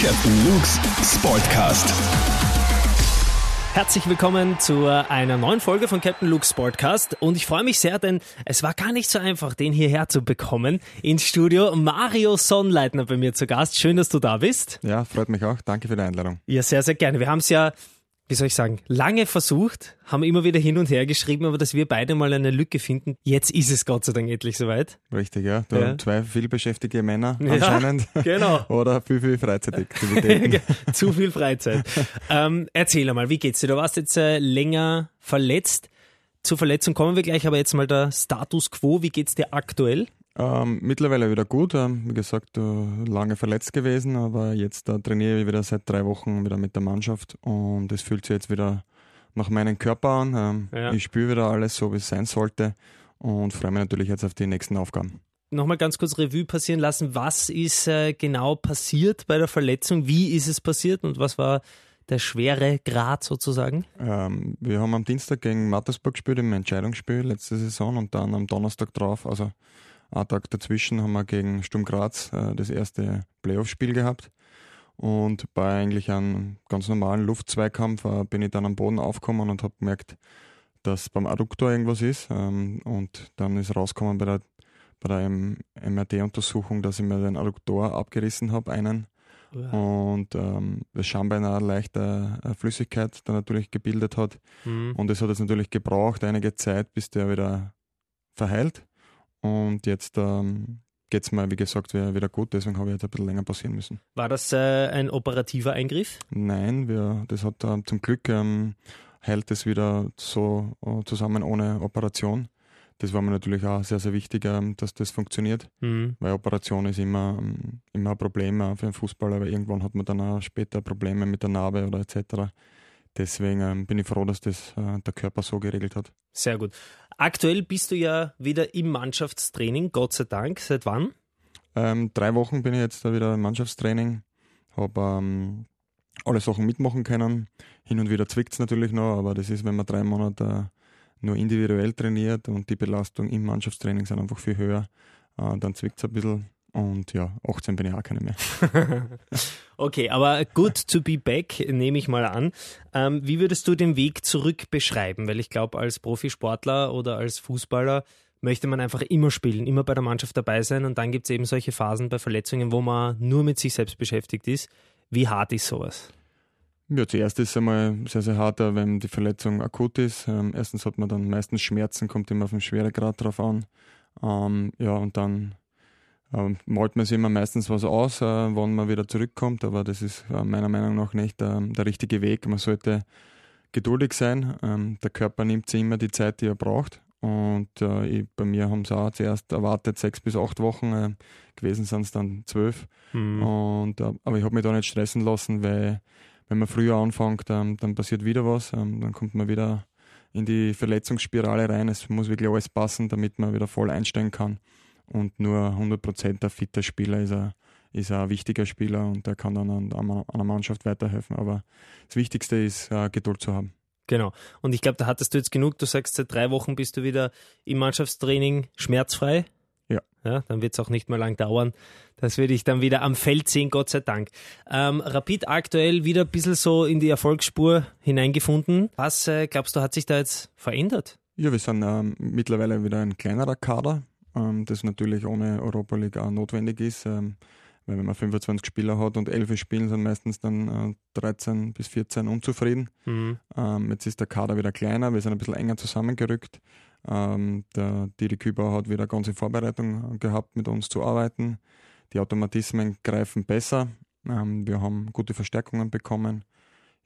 Captain Luke's Sportcast. Herzlich willkommen zu einer neuen Folge von Captain Luke's Sportcast und ich freue mich sehr, denn es war gar nicht so einfach, den hierher zu bekommen ins Studio. Mario Sonnleitner bei mir zu Gast. Schön, dass du da bist. Ja, freut mich auch. Danke für die Einladung. Ja, sehr, sehr gerne. Wir haben es ja wie soll ich sagen, lange versucht, haben immer wieder hin und her geschrieben, aber dass wir beide mal eine Lücke finden. Jetzt ist es Gott sei Dank endlich soweit. Richtig, ja. Du ja. zwei vielbeschäftigte Männer anscheinend. Ja, genau. Oder viel, viel Freizeitaktivitäten. Zu viel Freizeit. ähm, erzähl einmal, wie geht's dir? Du warst jetzt äh, länger verletzt. Zur Verletzung kommen wir gleich, aber jetzt mal der Status quo. Wie geht's dir aktuell? Ähm, mittlerweile wieder gut. Ähm, wie gesagt, äh, lange verletzt gewesen, aber jetzt äh, trainiere ich wieder seit drei Wochen wieder mit der Mannschaft und es fühlt sich jetzt wieder nach meinem Körper an. Ähm, ja. Ich spüre wieder alles so, wie es sein sollte und freue mich natürlich jetzt auf die nächsten Aufgaben. Nochmal ganz kurz Revue passieren lassen. Was ist äh, genau passiert bei der Verletzung? Wie ist es passiert und was war der schwere Grad sozusagen? Ähm, wir haben am Dienstag gegen Mattersburg gespielt im Entscheidungsspiel letzte Saison und dann am Donnerstag drauf, also ein Tag dazwischen haben wir gegen Sturm Graz äh, das erste Playoff-Spiel gehabt. Und bei eigentlich einem ganz normalen Luftzweikampf äh, bin ich dann am Boden aufgekommen und habe gemerkt, dass beim Adduktor irgendwas ist. Ähm, und dann ist rausgekommen bei der, bei der MRT-Untersuchung, dass ich mir den Adduktor abgerissen habe, einen. Und ähm, das scheinbar eine leichte äh, Flüssigkeit da natürlich gebildet hat. Mhm. Und es hat jetzt natürlich gebraucht, einige Zeit, bis der wieder verheilt. Und jetzt ähm, geht es mir, wie gesagt, wieder gut, deswegen habe ich jetzt ein bisschen länger passieren müssen. War das äh, ein operativer Eingriff? Nein, wir, das hat äh, zum Glück ähm, hält es wieder so uh, zusammen ohne Operation. Das war mir natürlich auch sehr, sehr wichtig, ähm, dass das funktioniert, mhm. weil Operation ist immer, ähm, immer ein Problem für einen Fußballer, weil irgendwann hat man dann auch später Probleme mit der Narbe oder etc. Deswegen ähm, bin ich froh, dass das äh, der Körper so geregelt hat. Sehr gut. Aktuell bist du ja wieder im Mannschaftstraining, Gott sei Dank. Seit wann? Ähm, drei Wochen bin ich jetzt da wieder im Mannschaftstraining. Habe ähm, alle Sachen mitmachen können. Hin und wieder zwickt es natürlich noch, aber das ist, wenn man drei Monate nur individuell trainiert und die Belastung im Mannschaftstraining sind einfach viel höher, äh, dann zwickt es ein bisschen. Und ja, 18 bin ich auch keine mehr. okay, aber good to be back, nehme ich mal an. Ähm, wie würdest du den Weg zurück beschreiben? Weil ich glaube, als Profisportler oder als Fußballer möchte man einfach immer spielen, immer bei der Mannschaft dabei sein. Und dann gibt es eben solche Phasen bei Verletzungen, wo man nur mit sich selbst beschäftigt ist. Wie hart ist sowas? Ja, zuerst ist es einmal sehr, sehr hart, wenn die Verletzung akut ist. Ähm, erstens hat man dann meistens Schmerzen, kommt immer auf den Schweregrad drauf an. Ähm, ja, und dann ähm, malt man sich immer meistens was aus, äh, wann man wieder zurückkommt, aber das ist äh, meiner Meinung nach nicht äh, der richtige Weg. Man sollte geduldig sein. Ähm, der Körper nimmt sich immer die Zeit, die er braucht. Und äh, ich, bei mir haben sie auch zuerst erwartet sechs bis acht Wochen, äh, gewesen sind es dann zwölf. Mhm. Und, äh, aber ich habe mich da nicht stressen lassen, weil wenn man früher anfängt, ähm, dann passiert wieder was, ähm, dann kommt man wieder in die Verletzungsspirale rein. Es muss wirklich alles passen, damit man wieder voll einsteigen kann und nur 100% der fitter Spieler ist er ist ein wichtiger Spieler und der kann dann an, an einer Mannschaft weiterhelfen. Aber das Wichtigste ist, uh, Geduld zu haben. Genau. Und ich glaube, da hattest du jetzt genug. Du sagst, seit drei Wochen bist du wieder im Mannschaftstraining schmerzfrei. Ja. ja dann wird es auch nicht mehr lang dauern. Das würde ich dann wieder am Feld sehen, Gott sei Dank. Ähm, Rapid aktuell wieder ein bisschen so in die Erfolgsspur hineingefunden. Was äh, glaubst du, hat sich da jetzt verändert? Ja, wir sind ähm, mittlerweile wieder ein kleinerer Kader ähm, das natürlich ohne Europa League auch notwendig ist. Ähm, weil wenn man 25 Spieler hat und 11 spielen, sind meistens dann äh, 13 bis 14 unzufrieden. Mhm. Ähm, jetzt ist der Kader wieder kleiner, wir sind ein bisschen enger zusammengerückt. Ähm, der Didi Küber hat wieder ganze Vorbereitung gehabt, mit uns zu arbeiten. Die Automatismen greifen besser. Ähm, wir haben gute Verstärkungen bekommen.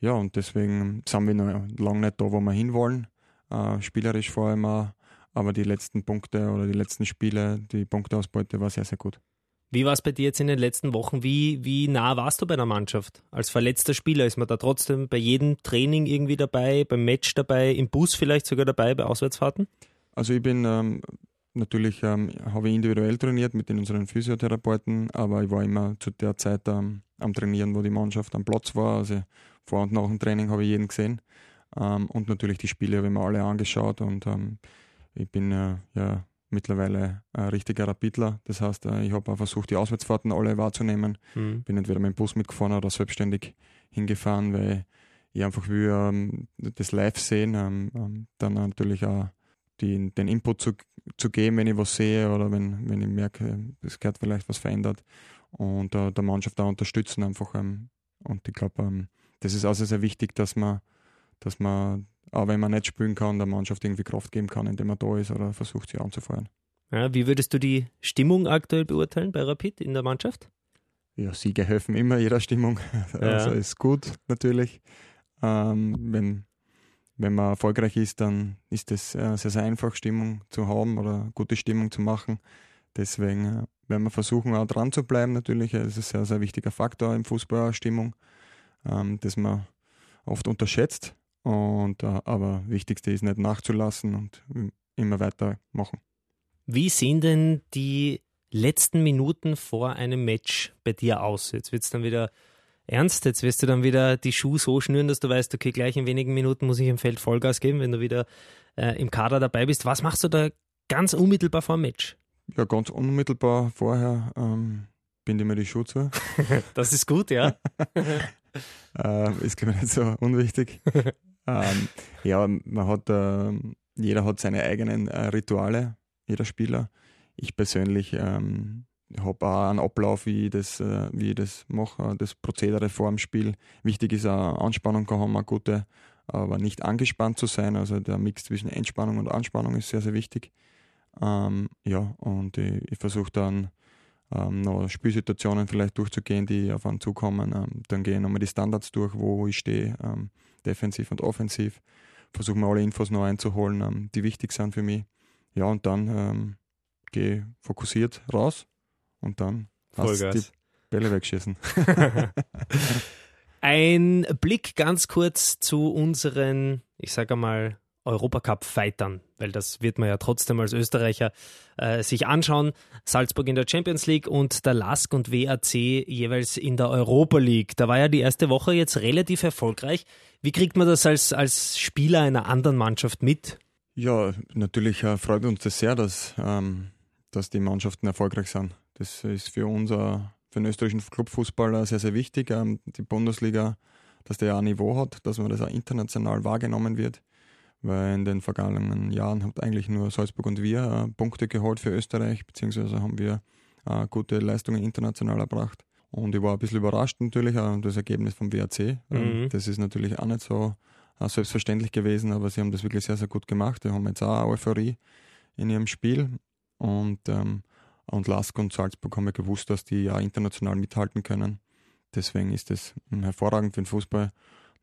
Ja, und deswegen sind wir noch lange nicht da, wo wir hinwollen. Äh, spielerisch vor allem auch aber die letzten Punkte oder die letzten Spiele, die Punkteausbeute war sehr, sehr gut. Wie war es bei dir jetzt in den letzten Wochen? Wie, wie nah warst du bei der Mannschaft? Als verletzter Spieler ist man da trotzdem bei jedem Training irgendwie dabei, beim Match dabei, im Bus vielleicht sogar dabei, bei Auswärtsfahrten? Also ich bin ähm, natürlich, ähm, habe ich individuell trainiert mit den unseren Physiotherapeuten, aber ich war immer zu der Zeit ähm, am Trainieren, wo die Mannschaft am Platz war. Also vor und nach dem Training habe ich jeden gesehen. Ähm, und natürlich die Spiele habe ich mir alle angeschaut und ähm, ich bin ja mittlerweile ein richtiger Rapidler. Das heißt, äh, ich habe auch versucht, die Auswärtsfahrten alle wahrzunehmen. Mhm. Bin entweder mit dem Bus mitgefahren oder selbstständig hingefahren, weil ich einfach will ähm, das live sehen, ähm, ähm, dann natürlich auch die, den Input zu, zu geben, wenn ich was sehe oder wenn, wenn ich merke, es gehört vielleicht was verändert und äh, der Mannschaft da unterstützen einfach. Ähm, und ich glaube, ähm, das ist also sehr wichtig, dass man, dass man, auch wenn man nicht spielen kann, der Mannschaft irgendwie Kraft geben kann, indem man da ist oder versucht, sie anzufeuern. Ja, wie würdest du die Stimmung aktuell beurteilen bei Rapid in der Mannschaft? Ja, Siege helfen immer jeder Stimmung. Ja. Also ist gut natürlich. Ähm, wenn, wenn man erfolgreich ist, dann ist es äh, sehr, sehr einfach, Stimmung zu haben oder gute Stimmung zu machen. Deswegen äh, werden wir versuchen, auch dran zu bleiben natürlich. Das ist ein sehr, sehr wichtiger Faktor im Fußball, Stimmung, ähm, das man oft unterschätzt. Und, äh, aber Wichtigste ist nicht nachzulassen und immer weiter machen. Wie sehen denn die letzten Minuten vor einem Match bei dir aus? Jetzt wird es dann wieder ernst. Jetzt wirst du dann wieder die Schuhe so schnüren, dass du weißt, okay, gleich in wenigen Minuten muss ich im Feld Vollgas geben, wenn du wieder äh, im Kader dabei bist. Was machst du da ganz unmittelbar vor dem Match? Ja, ganz unmittelbar vorher ähm, binde mir die Schuhe zu. das ist gut, ja. äh, ist, ich, nicht so unwichtig. ähm, ja, man hat, äh, jeder hat seine eigenen äh, Rituale, jeder Spieler. Ich persönlich ähm, habe auch einen Ablauf, wie ich das, äh, wie ich das mache, das Prozedere vor dem Spiel. Wichtig ist auch Anspannung zu haben, eine gute, aber nicht angespannt zu sein. Also der Mix zwischen Entspannung und Anspannung ist sehr, sehr wichtig. Ähm, ja, und ich, ich versuche dann ähm, noch Spielsituationen vielleicht durchzugehen, die auf einen zukommen. Ähm, dann gehe ich nochmal die Standards durch, wo ich stehe, ähm, defensiv und offensiv. Versuche mir alle Infos noch einzuholen, ähm, die wichtig sind für mich. Ja, und dann ähm, gehe fokussiert raus und dann hast du die Bälle wegschießen. Ein Blick ganz kurz zu unseren, ich sage mal, Europacup-Fightern, weil das wird man ja trotzdem als Österreicher äh, sich anschauen. Salzburg in der Champions League und der LASK und WAC jeweils in der Europa League. Da war ja die erste Woche jetzt relativ erfolgreich. Wie kriegt man das als, als Spieler einer anderen Mannschaft mit? Ja, natürlich äh, freut uns das sehr, dass, ähm, dass die Mannschaften erfolgreich sind. Das ist für unser, für den österreichischen Clubfußballer sehr, sehr wichtig. Ähm, die Bundesliga, dass der ja ein Niveau hat, dass man das auch international wahrgenommen wird. Weil in den vergangenen Jahren hat eigentlich nur Salzburg und wir äh, Punkte geholt für Österreich, beziehungsweise haben wir äh, gute Leistungen international erbracht. Und ich war ein bisschen überrascht natürlich, auch das Ergebnis vom WAC. Ähm, mhm. Das ist natürlich auch nicht so äh, selbstverständlich gewesen, aber sie haben das wirklich sehr, sehr gut gemacht. Die haben jetzt auch Euphorie in ihrem Spiel. Und ähm, und Lask und Salzburg haben ja gewusst, dass die ja international mithalten können. Deswegen ist das hervorragend für den Fußball.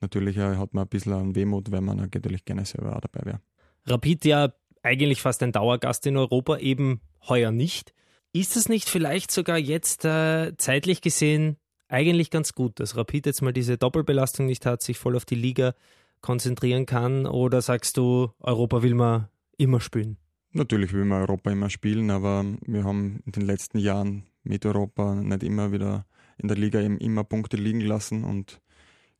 Natürlich äh, hat man ein bisschen an Wehmut, wenn man natürlich gerne selber auch dabei wäre. Rapid ja eigentlich fast ein Dauergast in Europa, eben heuer nicht. Ist es nicht vielleicht sogar jetzt äh, zeitlich gesehen eigentlich ganz gut, dass Rapid jetzt mal diese Doppelbelastung nicht hat, sich voll auf die Liga konzentrieren kann? Oder sagst du, Europa will man immer spielen? Natürlich will man Europa immer spielen, aber wir haben in den letzten Jahren mit Europa nicht immer wieder in der Liga eben immer Punkte liegen lassen und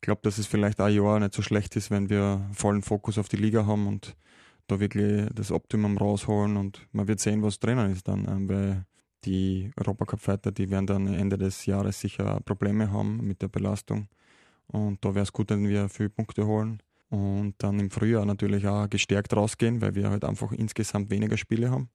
ich glaube, dass es vielleicht ein Jahr nicht so schlecht ist, wenn wir vollen Fokus auf die Liga haben und da wirklich das Optimum rausholen und man wird sehen, was drinnen ist dann, ähm, weil die Europacup-Fighter, die werden dann Ende des Jahres sicher Probleme haben mit der Belastung und da wäre es gut, wenn wir viele Punkte holen und dann im Frühjahr natürlich auch gestärkt rausgehen, weil wir halt einfach insgesamt weniger Spiele haben.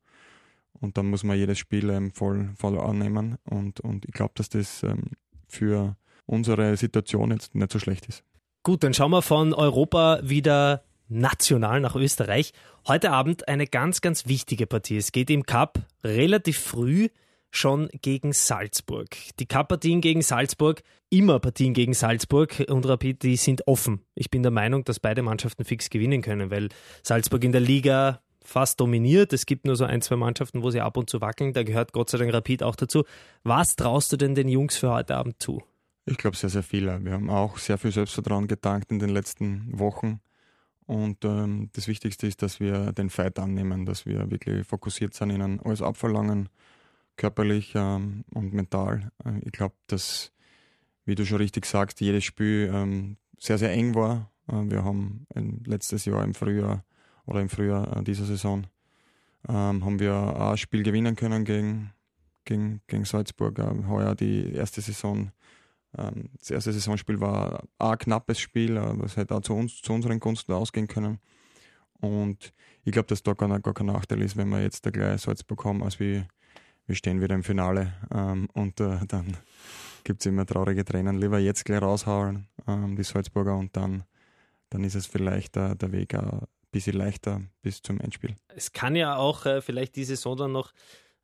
Und dann muss man jedes Spiel ähm, voll, voll annehmen. Und, und ich glaube, dass das ähm, für unsere Situation jetzt nicht so schlecht ist. Gut, dann schauen wir von Europa wieder national nach Österreich. Heute Abend eine ganz, ganz wichtige Partie. Es geht im Cup relativ früh schon gegen Salzburg. Die Cup-Partien gegen Salzburg, immer Partien gegen Salzburg und Rapid, die sind offen. Ich bin der Meinung, dass beide Mannschaften fix gewinnen können, weil Salzburg in der Liga fast dominiert. Es gibt nur so ein, zwei Mannschaften, wo sie ab und zu wackeln. Da gehört Gott sei Dank Rapid auch dazu. Was traust du denn den Jungs für heute Abend zu? Ich glaube sehr, sehr viel. Wir haben auch sehr viel Selbstvertrauen getankt in den letzten Wochen. Und ähm, das Wichtigste ist, dass wir den Fight annehmen, dass wir wirklich fokussiert sind, ihnen alles abverlangen, körperlich ähm, und mental. Äh, ich glaube, dass, wie du schon richtig sagst, jedes Spiel ähm, sehr, sehr eng war. Äh, wir haben letztes Jahr im Frühjahr oder im Frühjahr äh, dieser Saison ähm, haben wir auch ein Spiel gewinnen können gegen, gegen, gegen Salzburg. Heuer die erste Saison, ähm, das erste Saisonspiel war ein knappes Spiel, äh, was hätte auch zu, uns, zu unseren Gunsten ausgehen können. Und ich glaube, dass da gar, gar kein Nachteil ist, wenn wir jetzt da gleich Salzburg haben, als wir, wir stehen wieder im Finale ähm, und äh, dann gibt es immer traurige Tränen. Lieber jetzt gleich raushauen, ähm, die Salzburger, und dann, dann ist es vielleicht äh, der Weg ein bisschen leichter bis zum Endspiel. Es kann ja auch äh, vielleicht diese Saison dann noch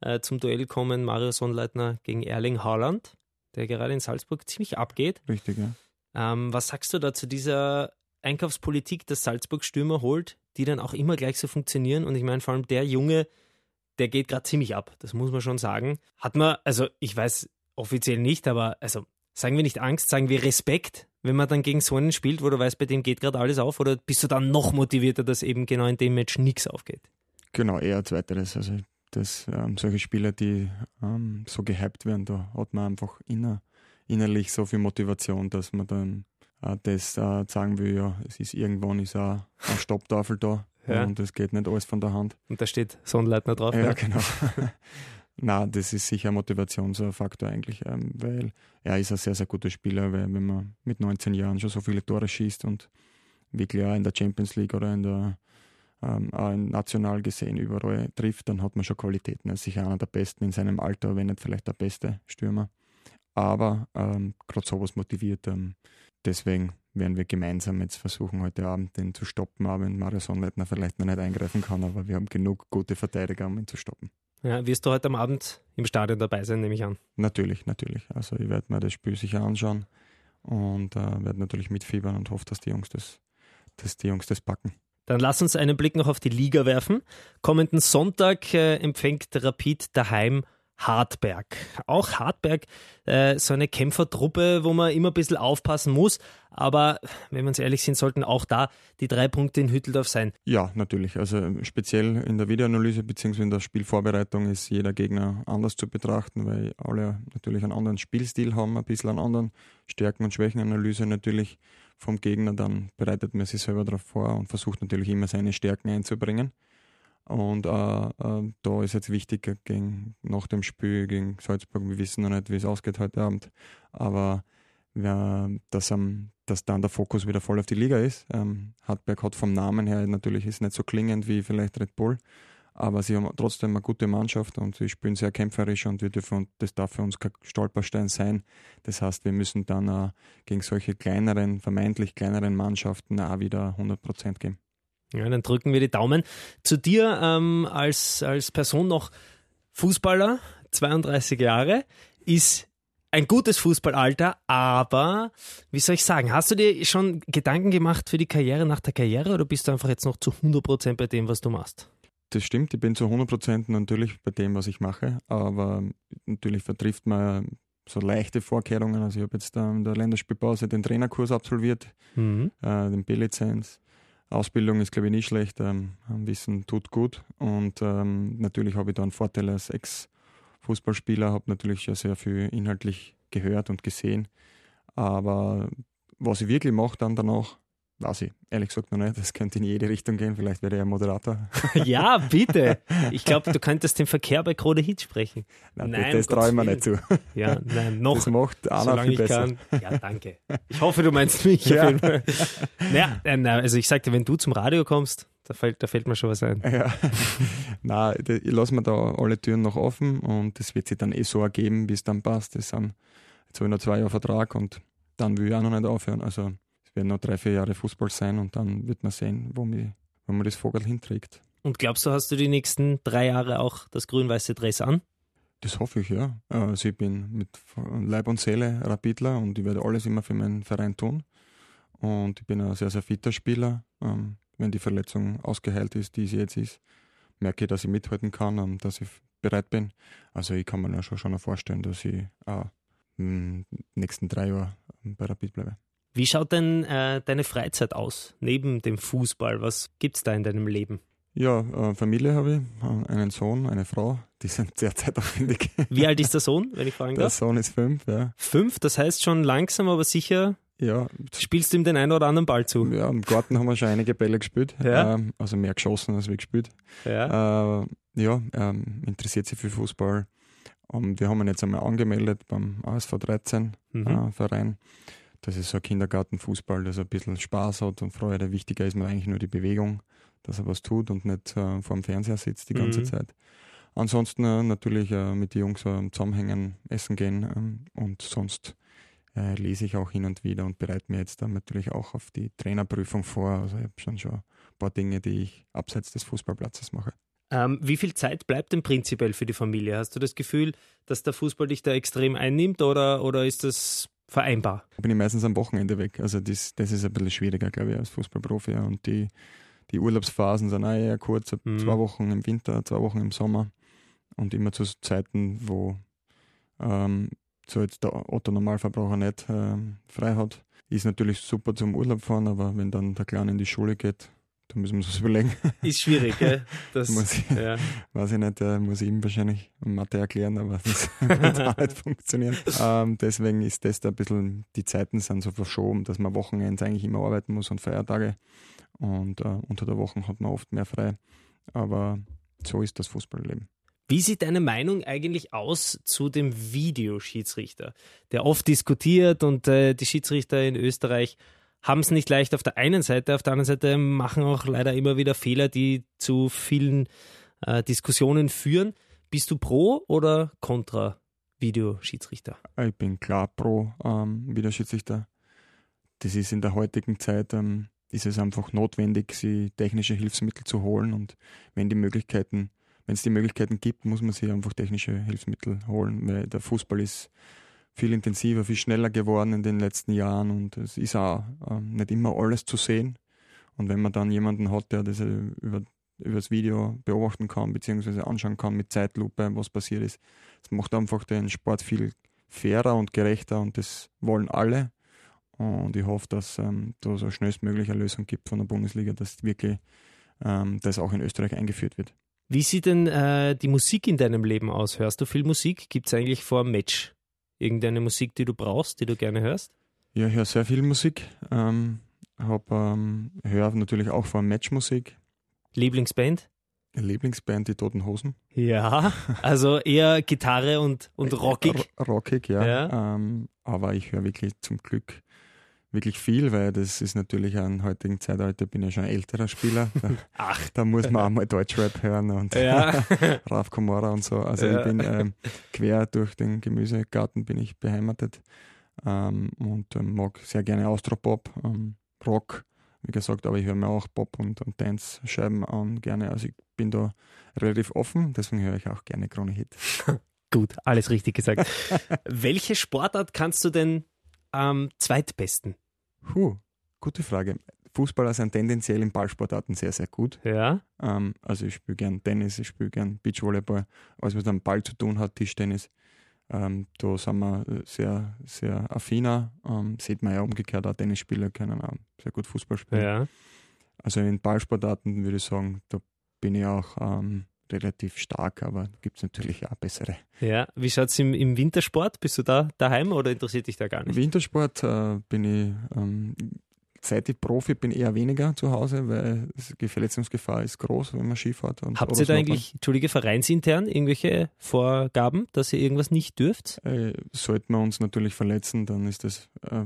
äh, zum Duell kommen, Mario Sonnleitner gegen Erling Haaland, der gerade in Salzburg ziemlich abgeht. Richtig, ja. Ähm, was sagst du da zu dieser Einkaufspolitik, dass Salzburg Stürmer holt, die dann auch immer gleich so funktionieren? Und ich meine, vor allem der Junge, der geht gerade ziemlich ab, das muss man schon sagen. Hat man, also ich weiß offiziell nicht, aber also sagen wir nicht Angst, sagen wir Respekt, wenn man dann gegen so einen spielt, wo du weißt, bei dem geht gerade alles auf, oder bist du dann noch motivierter, dass eben genau in dem Match nichts aufgeht? Genau, eher zweiteres. Also das, ähm, solche Spieler, die ähm, so gehypt werden, da hat man einfach inner, innerlich so viel Motivation, dass man dann äh, das äh, sagen will, ja, es ist irgendwann ist auch eine Stopptafel da ja. und es geht nicht alles von der Hand. Und da steht Sonnleitner drauf. Ja, ja. genau. Na, das ist sicher ein Motivationsfaktor eigentlich, ähm, weil er ist ein sehr, sehr guter Spieler, weil wenn man mit 19 Jahren schon so viele Tore schießt und wirklich auch in der Champions League oder in der ähm, auch national gesehen überall trifft, dann hat man schon Qualitäten. Er ist sicher einer der besten in seinem Alter, wenn nicht vielleicht der beste Stürmer. Aber ähm, gerade sowas motiviert. Ähm, deswegen werden wir gemeinsam jetzt versuchen, heute Abend den zu stoppen, auch wenn Mario Sonnleitner vielleicht noch nicht eingreifen kann, aber wir haben genug gute Verteidiger, um ihn zu stoppen. Ja, wirst du heute am Abend im Stadion dabei sein, nehme ich an? Natürlich, natürlich. Also ich werde mir das Spiel sicher anschauen und äh, werde natürlich mitfiebern und hoffe, dass die Jungs das, dass die Jungs das packen. Dann lass uns einen Blick noch auf die Liga werfen. Kommenden Sonntag äh, empfängt Rapid daheim Hartberg. Auch Hartberg, äh, so eine Kämpfertruppe, wo man immer ein bisschen aufpassen muss. Aber wenn wir uns ehrlich sind, sollten auch da die drei Punkte in Hütteldorf sein. Ja, natürlich. Also speziell in der Videoanalyse bzw. in der Spielvorbereitung ist jeder Gegner anders zu betrachten, weil alle natürlich einen anderen Spielstil haben, ein bisschen einen anderen Stärken- und Schwächenanalyse natürlich vom Gegner. Dann bereitet man sich selber darauf vor und versucht natürlich immer seine Stärken einzubringen. Und äh, äh, da ist jetzt wichtig, gegen, nach dem Spiel gegen Salzburg, wir wissen noch nicht, wie es ausgeht heute Abend, aber ja, dass, ähm, dass dann der Fokus wieder voll auf die Liga ist. Ähm, Hartberg hat vom Namen her natürlich ist nicht so klingend wie vielleicht Red Bull, aber sie haben trotzdem eine gute Mannschaft und sie spielen sehr kämpferisch und wir dürfen, das darf für uns kein Stolperstein sein. Das heißt, wir müssen dann äh, gegen solche kleineren, vermeintlich kleineren Mannschaften auch wieder 100 Prozent geben. Ja, dann drücken wir die Daumen. Zu dir ähm, als, als Person noch Fußballer, 32 Jahre, ist ein gutes Fußballalter, aber wie soll ich sagen, hast du dir schon Gedanken gemacht für die Karriere nach der Karriere oder bist du einfach jetzt noch zu 100% bei dem, was du machst? Das stimmt, ich bin zu 100% natürlich bei dem, was ich mache, aber natürlich vertrifft man so leichte Vorkehrungen. Also ich habe jetzt in der Länderspielpause den Trainerkurs absolviert, mhm. äh, den B-Lizenz Ausbildung ist, glaube ich, nicht schlecht. Ähm, Wissen tut gut. Und ähm, natürlich habe ich da einen Vorteil als Ex-Fußballspieler, habe natürlich schon sehr viel inhaltlich gehört und gesehen. Aber was ich wirklich mache dann danach, Weiß ich, ehrlich gesagt noch nicht. Das könnte in jede Richtung gehen. Vielleicht wäre er Moderator. ja, bitte. Ich glaube, du könntest den Verkehr bei Krone Hit sprechen. Nein, nein das, traue ich mir nicht zu. Ja, nein, noch. Das macht Anna viel besser. Kann. Ja, danke. Ich hoffe, du meinst mich. Ja. Naja, äh, also ich sagte, wenn du zum Radio kommst, da fällt, da fällt mir schon was ein. Ja. Nein, ich lasse mir da alle Türen noch offen und das wird sich dann eh so ergeben, wie es dann passt. Das sind, jetzt habe ich noch zwei Jahre Vertrag und dann will ich auch noch nicht aufhören. Also es werden noch drei, vier Jahre Fußball sein und dann wird man sehen, wo, mir, wo man das Vogel hinträgt. Und glaubst du, hast du die nächsten drei Jahre auch das grün-weiße Dress an? Das hoffe ich, ja. Also ich bin mit Leib und Seele Rapidler und ich werde alles immer für meinen Verein tun. Und ich bin ein sehr, sehr fitter Spieler. Ähm, wenn die Verletzung ausgeheilt ist, die sie jetzt ist, merke ich, dass ich mithalten kann und dass ich bereit bin. Also ich kann mir schon, schon vorstellen, dass ich auch in den nächsten drei Jahren bei Rapid bleibe. Wie schaut denn äh, deine Freizeit aus, neben dem Fußball? Was gibt es da in deinem Leben? Ja, äh, Familie habe ich, äh, einen Sohn, eine Frau, die sind sehr zeitaufwendig. Wie alt ist der Sohn, wenn ich fragen der darf? Der Sohn ist fünf, ja. Fünf, das heißt schon langsam, aber sicher Ja. Spielst du ihm den einen oder anderen Ball zu? Ja, im Garten haben wir schon einige Bälle gespielt. Ja. Ähm, also mehr geschossen als wir gespielt. Ja. Äh, ja, ähm, interessiert sich für Fußball. Und wir haben ihn jetzt einmal angemeldet beim ASV 13 Mhm. äh, Verein. Das ist so ein Kindergartenfußball, das ein bisschen Spaß hat und Freude. Wichtiger ist mir eigentlich nur die Bewegung, dass er was tut und nicht äh, vor dem Fernseher sitzt die ganze Mhm. Zeit. Ansonsten äh, natürlich äh, mit den Jungs äh, zusammenhängen, essen gehen ähm, und sonst äh, lese ich auch hin und wieder und bereite mir jetzt dann natürlich auch auf die Trainerprüfung vor. Also ich habe schon schon ein paar Dinge, die ich abseits des Fußballplatzes mache. Ähm, wie viel Zeit bleibt denn prinzipiell für die Familie? Hast du das Gefühl, dass der Fußball dich da extrem einnimmt oder, oder ist das vereinbar? Da bin ich meistens am Wochenende weg. Also das, das ist ein bisschen schwieriger, glaube ich, als Fußballprofi. Und die, die Urlaubsphasen sind auch eher kurz, Mhm. zwei Wochen im Winter, zwei Wochen im Sommer und immer zu Zeiten, wo ähm, so jetzt der Otto Normalverbraucher nicht ähm, frei hat. Ist natürlich super zum Urlaub fahren, aber wenn dann der Kleine in die Schule geht, dann müssen wir uns das überlegen. Ist schwierig, gell? Das, Muss ich- ja. Weiß ich nicht, muss ich ihm wahrscheinlich Mathe erklären, aber das wird auch nicht funktionieren. Ähm, deswegen ist das da ein bisschen, die Zeiten sind so verschoben, dass man Wochenends eigentlich immer arbeiten muss und Feiertage. Und äh, unter der Woche hat man oft mehr frei. Aber so ist das Fußballleben. Wie sieht deine Meinung eigentlich aus zu dem Videoschiedsrichter, der oft diskutiert und äh, die Schiedsrichter in Österreich haben es nicht leicht auf der einen Seite, auf der anderen Seite machen auch leider immer wieder Fehler, die zu vielen äh, Diskussionen führen. Bist du pro oder contra Videoschiedsrichter? Ich bin klar pro ähm, Videoschiedsrichter. Das ist in der heutigen Zeit, ähm, ist es einfach notwendig, sie technische Hilfsmittel zu holen. Und wenn die Möglichkeiten, wenn es die Möglichkeiten gibt, muss man sich einfach technische Hilfsmittel holen, weil der Fußball ist viel intensiver, viel schneller geworden in den letzten Jahren und es ist auch ähm, nicht immer alles zu sehen. Und wenn man dann jemanden hat, der das äh, über, über das Video beobachten kann, beziehungsweise anschauen kann mit Zeitlupe, was passiert ist, das macht einfach den Sport viel fairer und gerechter und das wollen alle. Und ich hoffe, dass ähm, da so schnellstmöglich eine Lösung gibt von der Bundesliga, dass wirklich ähm, das auch in Österreich eingeführt wird. Wie sieht denn äh, die Musik in deinem Leben aus? Hörst du viel Musik? Gibt es eigentlich vor dem Match irgendeine Musik, die du brauchst, die du gerne hörst? Ja, ich höre sehr viel Musik. Ähm, hab, ähm, höre natürlich auch vor Match Musik. Lieblingsband? Lieblingsband, die Toten Hosen. Ja, also eher Gitarre und, und rockig. R rockig, ja. Ja. Ähm, aber ich höre wirklich zum Glück wirklich viel, weil das ist natürlich an heutigen Zeitalter, bin ja schon ein älterer Spieler. Ach, da muss man auch mal Deutschrap hören und ja. Raf Komora und so. Also Ja. ich bin ähm, quer durch den Gemüsegarten bin ich beheimatet ähm, und ähm, mag sehr gerne Austropop, ähm, Rock, wie gesagt, aber ich höre mir auch Pop und, und Dance-Scheiben an, gerne. Also ich bin da relativ offen, deswegen höre ich auch gerne Krone Hit. Gut, alles richtig gesagt. Welche Sportart kannst du denn am zweitbesten? Puh, gute Frage. Fußballer sind tendenziell in Ballsportarten sehr, sehr gut. Ja, Ähm, also ich spiele gern Tennis, ich spiele gern Beachvolleyball, alles was mit dem Ball zu tun hat, Tischtennis. Ähm, da sind wir äh, sehr, sehr affiner. Ähm, sieht man ja umgekehrt, auch Tennisspieler können auch sehr gut Fußball spielen. ja. Also in Ballsportarten würde ich sagen, da bin ich auch ähm, relativ stark, aber gibt es natürlich auch bessere. Ja, wie schaut es im, im Wintersport? Bist du da daheim oder interessiert dich da gar nicht? Wintersport äh, bin ich, ähm, seit ich Profi bin, eher weniger zu Hause, weil die Verletzungsgefahr ist groß, wenn man Skifahrt. Und Habt ihr da eigentlich, entschuldige, vereinsintern irgendwelche Vorgaben, dass ihr irgendwas nicht dürft? Äh, sollten wir uns natürlich verletzen, dann ist das äh,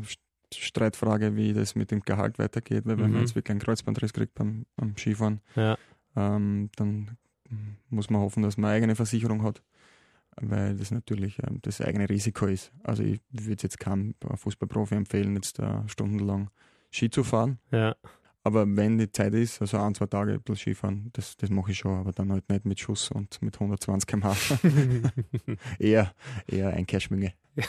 Streitfrage, wie das mit dem Gehalt weitergeht, weil wenn Mhm. man jetzt wirklich einen Kreuzbandriss kriegt beim, beim Skifahren, Ja. ähm, dann muss man hoffen, dass man eine eigene Versicherung hat, weil das natürlich ähm, das eigene Risiko ist. Also ich würde jetzt keinem Fußballprofi empfehlen, jetzt äh, stundenlang Ski zu fahren. Ja. Aber wenn die Zeit ist, also ein, zwei Tage ein bisschen Skifahren, das, das mache ich schon, aber dann halt nicht mit Schuss und mit 120 km/h. eher, eher Einkehrschwinge.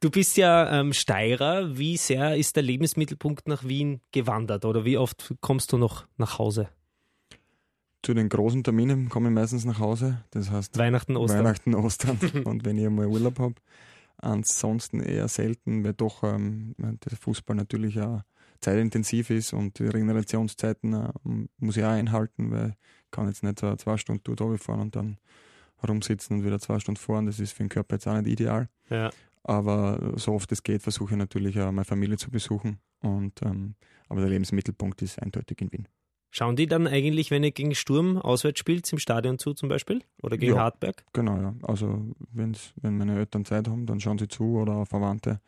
Du bist ja ähm, Steirer. Wie sehr ist der Lebensmittelpunkt nach Wien gewandert oder wie oft kommst du noch nach Hause? Zu den großen Terminen komme ich meistens nach Hause. Das heißt Weihnachten, Ostern? Weihnachten, Ostern und wenn ich einmal Urlaub habe. Ansonsten eher selten, weil doch ähm, der Fußball natürlich auch zeitintensiv ist und die Regenerationszeiten äh, muss ich auch einhalten, weil ich kann jetzt nicht zwei Stunden dort fahren und dann herumsitzen und wieder zwei Stunden fahren. Das ist für den Körper jetzt auch nicht ideal. Ja. aber so oft es geht, versuche ich natürlich auch meine Familie zu besuchen. Und, ähm, aber der Lebensmittelpunkt ist eindeutig in Wien. Schauen die dann eigentlich, wenn ihr gegen Sturm auswärts spielt, im Stadion zu zum Beispiel? Oder gegen Ja. Hartberg? Genau, ja. Also wenn's, wenn meine Eltern Zeit haben, dann schauen sie zu oder Verwandte,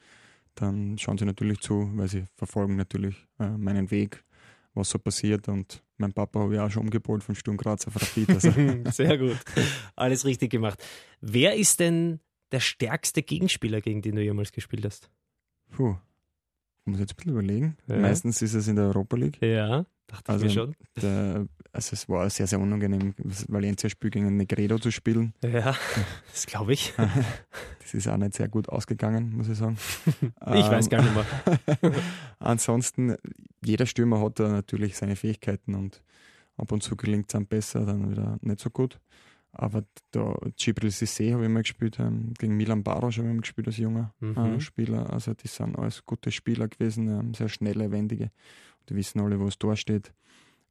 dann schauen sie natürlich zu, weil sie verfolgen natürlich äh, meinen Weg, was so passiert. Und mein Papa habe ich auch schon umgepolt von Sturm Graz auf Rapid. Also, Sehr gut. Alles richtig gemacht. Wer ist denn der stärkste Gegenspieler, gegen den du jemals gespielt hast? puh, ich muss jetzt ein bisschen überlegen. Ja. Meistens ist es in der Europa League. Ja, dachte Also- ich mir schon. Der, also es war sehr, sehr unangenehm, das Valencia-Spiel gegen Negredo zu spielen. Ja, das glaube ich. Das ist auch nicht sehr gut ausgegangen, muss ich sagen. Ich weiß gar nicht mehr. Ansonsten, jeder Stürmer hat da natürlich seine Fähigkeiten und ab und zu gelingt es einem besser, dann wieder nicht so gut. Aber da Gibril Cissé habe ich mal gespielt, ähm, gegen Milan Baros habe ich mal gespielt als junger Mhm. äh, Spieler. Also die sind alles gute Spieler gewesen, ähm, sehr schnelle, wendige. Die wissen alle, wo es da steht.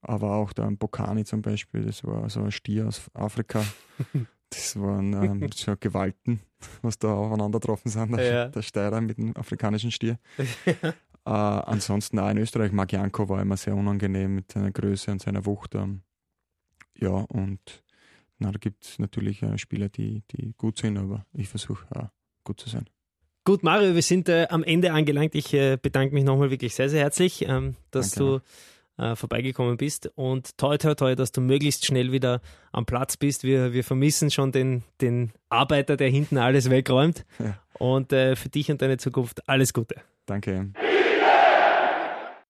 Aber auch der Bokani zum Beispiel, das war so ein Stier aus Afrika. Das waren ähm, so Gewalten, was da aufeinander getroffen sind. Der, Ja. der Steirer mit dem afrikanischen Stier. Äh, ansonsten auch in Österreich, Magianko war immer sehr unangenehm mit seiner Größe und seiner Wucht. Ähm, ja, und na, da gibt es natürlich äh, Spieler, die, die gut sind, aber ich versuche auch gut zu sein. Gut, Mario, wir sind äh, am Ende angelangt. Ich äh, bedanke mich nochmal wirklich sehr, sehr herzlich, ähm, dass Danke. du äh, vorbeigekommen bist. Und toi, toi, toi, dass du möglichst schnell wieder am Platz bist. Wir, wir vermissen schon den, den Arbeiter, der hinten alles wegräumt. Ja. Und äh, für dich und deine Zukunft alles Gute. Danke.